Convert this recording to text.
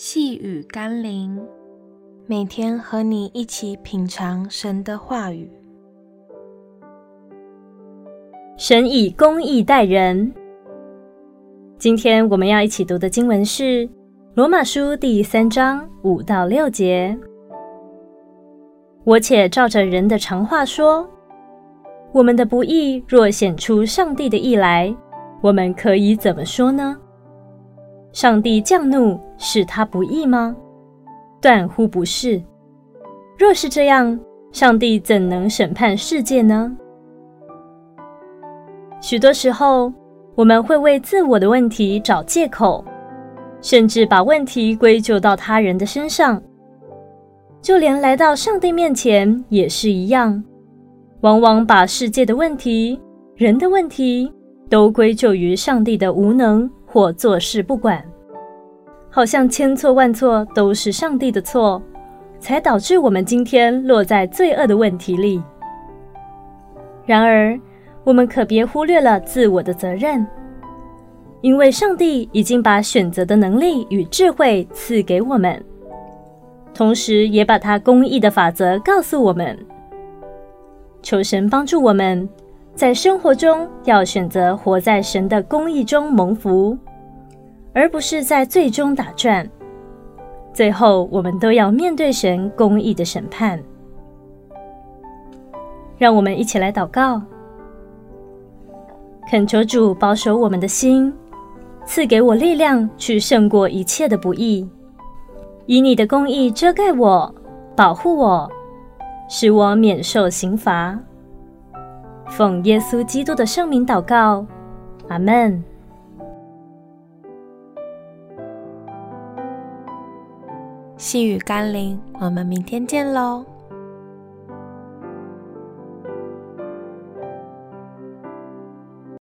细雨甘霖，每天和你一起品尝神的话语。神以公义待人。今天我们要一起读的经文是《罗马书》第三章五到六节。我且照着人的常话说：我们的不义若显出上帝的义来，我们可以怎么说呢？上帝降怒是他不义吗？断乎不是。若是这样，上帝怎能审判世界呢？许多时候，我们会为自我的问题找借口，甚至把问题归咎到他人的身上。就连来到上帝面前也是一样，往往把世界的问题、人的问题都归咎于上帝的无能。或坐视不管，好像千错万错都是上帝的错，才导致我们今天落在罪恶的问题里。然而，我们可别忽略了自我的责任，因为上帝已经把选择的能力与智慧赐给我们，同时也把他公义的法则告诉我们。求神帮助我们。在生活中，要选择活在神的公义中蒙福，而不是在最终打转。最后，我们都要面对神公义的审判。让我们一起来祷告，恳求主保守我们的心，赐给我力量去胜过一切的不义，以你的公义遮盖我，保护我，使我免受刑罚。奉耶稣基督的圣名祷告，阿门。细雨甘霖，我们明天见喽。